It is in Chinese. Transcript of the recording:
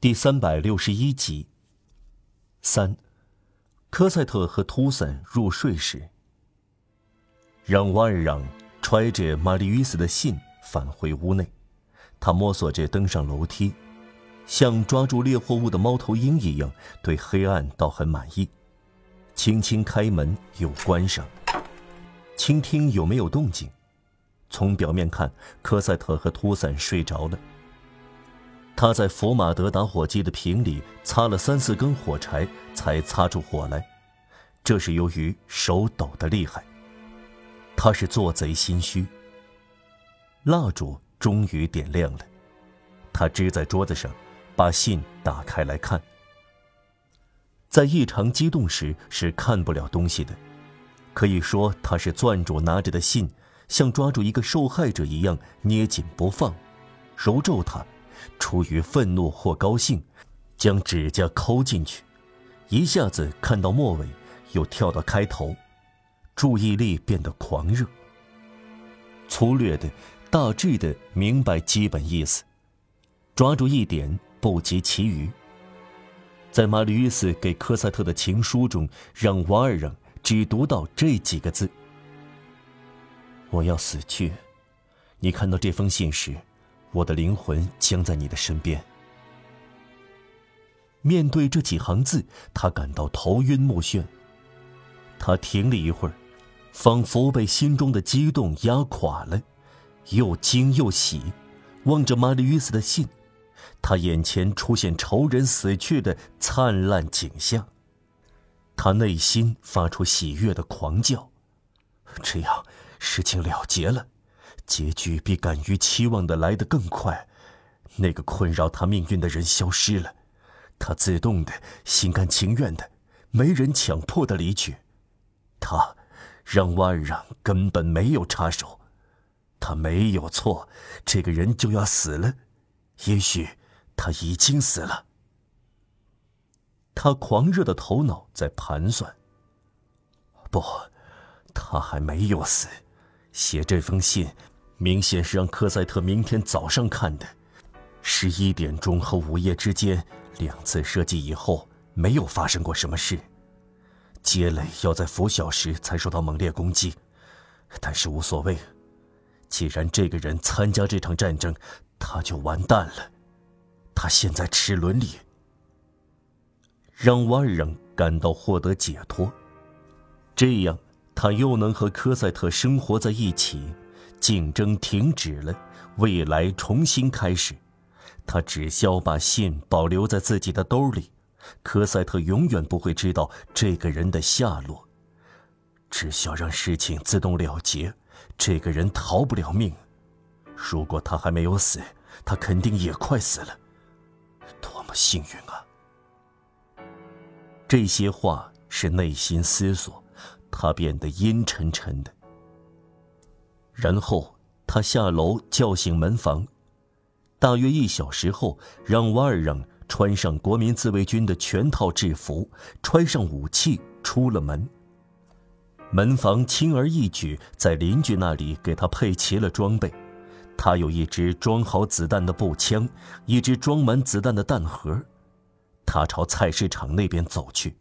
第三百六十一集。三，科赛特和图森入睡时，让瓦尔让揣着玛丽·与斯的信返回屋内。他摸索着登上楼梯，像抓住猎获物的猫头鹰一样，对黑暗倒很满意。轻轻开门又关上，倾听有没有动静。从表面看，科赛特和图森睡着了。他在福马德打火机的瓶里擦了三四根火柴，才擦出火来。这是由于手抖得厉害。他是做贼心虚。蜡烛终于点亮了，他支在桌子上，把信打开来看。在异常激动时是看不了东西的，可以说他是攥住拿着的信，像抓住一个受害者一样捏紧不放，揉皱它。出于愤怒或高兴，将指甲抠进去，一下子看到末尾，又跳到开头，注意力变得狂热。粗略的、大致的明白基本意思，抓住一点不及其余。在马吕斯给科赛特的情书中，让瓦尔让只读到这几个字：“我要死去。”你看到这封信时。我的灵魂将在你的身边。面对这几行字，他感到头晕目眩。他停了一会儿，仿佛被心中的激动压垮了，又惊又喜，望着玛丽·与斯的信，他眼前出现仇人死去的灿烂景象。他内心发出喜悦的狂叫，这样事情了结了。结局比敢于期望的来得更快，那个困扰他命运的人消失了，他自动的、心甘情愿的、没人强迫的离去，他让万让根本没有插手，他没有错，这个人就要死了，也许他已经死了。他狂热的头脑在盘算。不，他还没有死，写这封信。明显是让科赛特明天早上看的。十一点钟和午夜之间两次射击以后，没有发生过什么事。杰雷要在拂晓时才受到猛烈攻击，但是无所谓。既然这个人参加这场战争，他就完蛋了。他现在齿轮里，让瓦尔让感到获得解脱。这样，他又能和科赛特生活在一起。竞争停止了，未来重新开始。他只需要把信保留在自己的兜里，科赛特永远不会知道这个人的下落。只需要让事情自动了结，这个人逃不了命。如果他还没有死，他肯定也快死了。多么幸运啊！这些话是内心思索，他变得阴沉沉的。然后他下楼叫醒门房，大约一小时后，让瓦尔让穿上国民自卫军的全套制服，揣上武器出了门。门房轻而易举在邻居那里给他配齐了装备，他有一支装好子弹的步枪，一支装满子弹的弹盒。他朝菜市场那边走去。